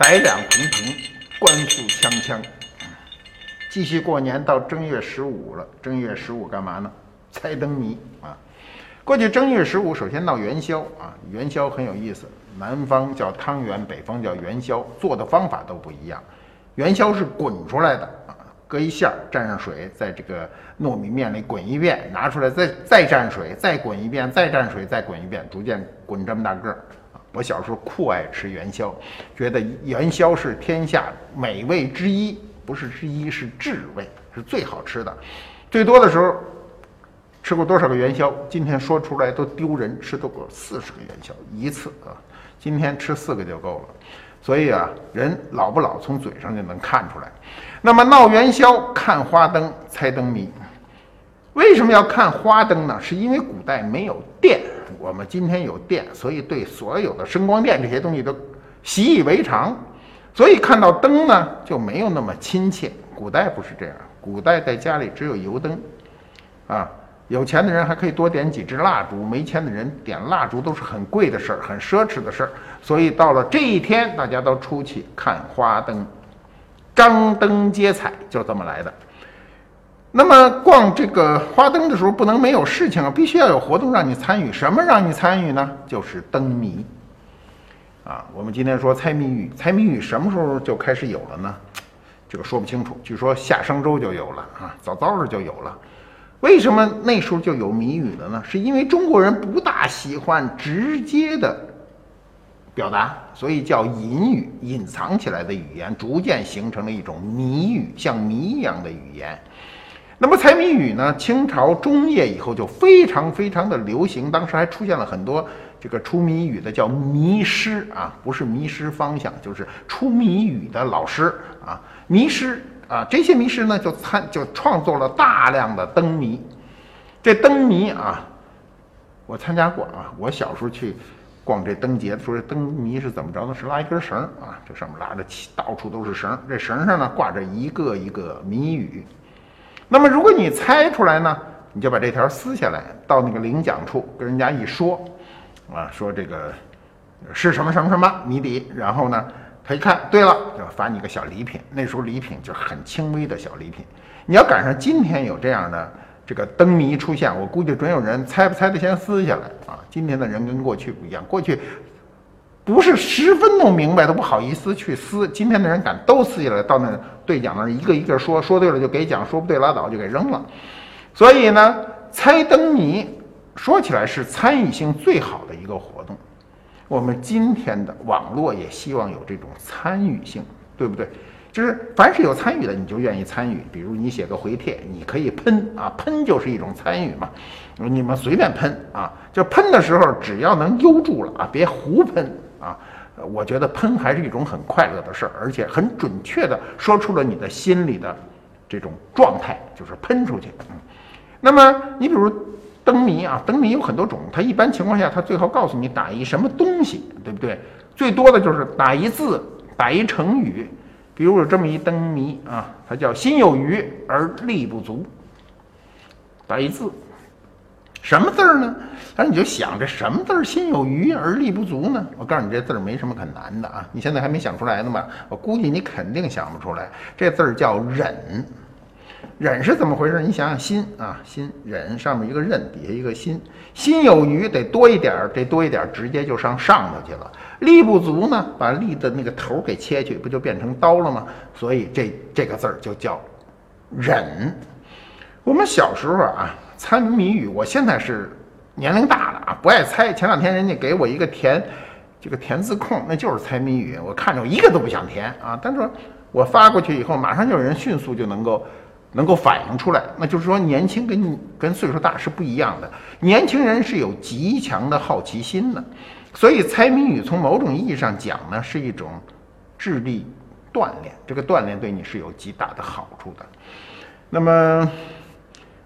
百两平平，官复锵锵。继续过年到正月十五了，正月十五干嘛呢？猜灯谜啊！过去正月十五首先闹元宵啊，元宵很有意思，南方叫汤圆，北方叫元宵，做的方法都不一样。元宵是滚出来的啊，搁一馅儿，蘸上水，在这个糯米面里滚一遍，拿出来再再蘸水，再滚一遍，再蘸水，再滚一遍，逐渐滚这么大个儿！我小时候酷爱吃元宵，觉得元宵是天下美味之一。不是之一，是至味，是最好吃的。最多的时候吃过多少个元宵？今天说出来都丢人，吃都过四十个元宵一次啊！今天吃四个就够了。所以啊，人老不老，从嘴上就能看出来。那么闹元宵、看花灯、猜灯谜，为什么要看花灯呢？是因为古代没有电，我们今天有电，所以对所有的声光电这些东西都习以为常。所以看到灯呢，就没有那么亲切。古代不是这样，古代在家里只有油灯，啊，有钱的人还可以多点几支蜡烛，没钱的人点蜡烛都是很贵的事儿，很奢侈的事儿。所以到了这一天，大家都出去看花灯，张灯结彩，就这么来的。那么逛这个花灯的时候，不能没有事情啊，必须要有活动让你参与。什么让你参与呢？就是灯谜。啊，我们今天说猜谜语，猜谜语什么时候就开始有了呢？这个说不清楚。据说夏商周就有了啊，早早的就有了。为什么那时候就有谜语了呢？是因为中国人不大喜欢直接的表达，所以叫隐语，隐藏起来的语言，逐渐形成了一种谜语，像谜一样的语言。那么猜谜语呢？清朝中叶以后就非常非常的流行，当时还出现了很多。这个出谜语的叫迷师啊，不是迷失方向，就是出谜语的老师啊，迷师啊，这些迷师呢就参就创作了大量的灯谜。这灯谜啊，我参加过啊，我小时候去逛这灯节的时候，灯谜是怎么着呢？是拉一根绳啊，这上面拉着到处都是绳，这绳上呢挂着一个一个谜语。那么如果你猜出来呢，你就把这条撕下来，到那个领奖处跟人家一说。啊，说这个是什么什么什么谜底，然后呢，他一看，对了，就发你个小礼品。那时候礼品就很轻微的小礼品。你要赶上今天有这样的这个灯谜出现，我估计准有人猜不猜的先撕下来啊。今天的人跟过去不一样，过去不是十分弄明白都不好意思去撕，今天的人敢都撕下来，到那兑奖那儿一个一个说，说对了就给奖，说不对拉倒就给扔了。所以呢，猜灯谜。说起来是参与性最好的一个活动，我们今天的网络也希望有这种参与性，对不对？就是凡是有参与的，你就愿意参与。比如你写个回帖，你可以喷啊，喷就是一种参与嘛。你们随便喷啊，就喷的时候只要能悠住了啊，别胡喷啊。我觉得喷还是一种很快乐的事儿，而且很准确的说出了你的心里的这种状态，就是喷出去。那么你比如。灯谜啊，灯谜有很多种，它一般情况下，它最后告诉你打一什么东西，对不对？最多的就是打一字，打一成语。比如有这么一灯谜啊，它叫“心有余而力不足”。打一字，什么字儿呢？反正你就想这什么字儿“心有余而力不足”呢？我告诉你，这字儿没什么可难的啊。你现在还没想出来呢吧？我估计你肯定想不出来。这字儿叫“忍”。忍是怎么回事？你想想心啊，心忍上面一个刃，底下一个心，心有余得多一点儿，这多一点儿直接就上上头去了。力不足呢，把力的那个头给切去，不就变成刀了吗？所以这这个字儿就叫忍。我们小时候啊，猜谜语，我现在是年龄大了啊，不爱猜。前两天人家给我一个填这个填字空，那就是猜谜语，我看着我一个都不想填啊。但是我发过去以后，马上就有人迅速就能够。能够反映出来，那就是说年轻跟跟岁数大是不一样的。年轻人是有极强的好奇心的，所以猜谜语从某种意义上讲呢，是一种智力锻炼。这个锻炼对你是有极大的好处的。那么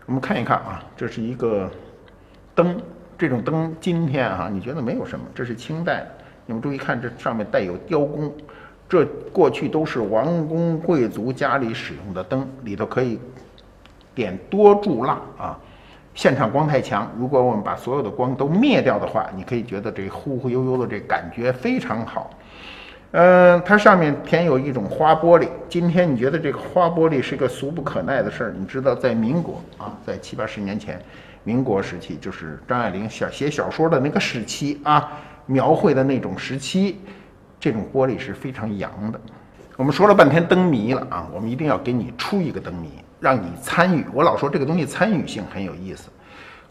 我们看一看啊，这是一个灯，这种灯今天啊，你觉得没有什么？这是清代，你们注意看，这上面带有雕工。这过去都是王公贵族家里使用的灯，里头可以点多柱蜡啊。现场光太强，如果我们把所有的光都灭掉的话，你可以觉得这忽忽悠悠的这感觉非常好。嗯，它上面填有一种花玻璃。今天你觉得这个花玻璃是个俗不可耐的事儿？你知道，在民国啊，在七八十年前，民国时期，就是张爱玲小写小说的那个时期啊，描绘的那种时期，这种玻璃是非常洋的。我们说了半天灯谜了啊，我们一定要给你出一个灯谜，让你参与。我老说这个东西参与性很有意思。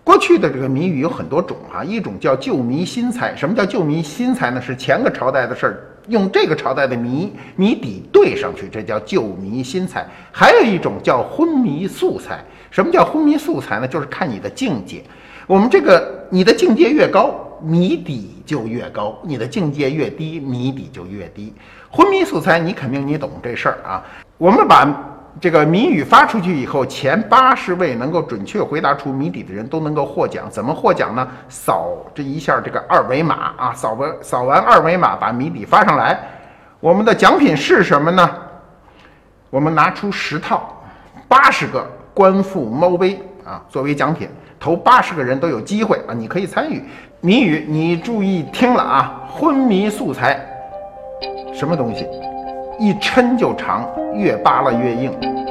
过去的这个谜语有很多种啊，一种叫旧谜新猜。什么叫旧谜新猜呢？是前个朝代的事儿，用这个朝代的谜谜底对上去，这叫旧谜新猜。还有一种叫昏迷素材。什么叫昏迷素材呢？就是看你的境界。我们这个你的境界越高，谜底就越高；你的境界越低，谜底就越低。昏迷素材，你肯定你懂这事儿啊。我们把。这个谜语发出去以后，前八十位能够准确回答出谜底的人都能够获奖。怎么获奖呢？扫这一下这个二维码啊，扫完扫完二维码，把谜底发上来。我们的奖品是什么呢？我们拿出十套八十个官复猫杯啊，作为奖品。投八十个人都有机会啊，你可以参与谜语。你注意听了啊，昏迷素材，什么东西？一抻就长，越扒拉越硬。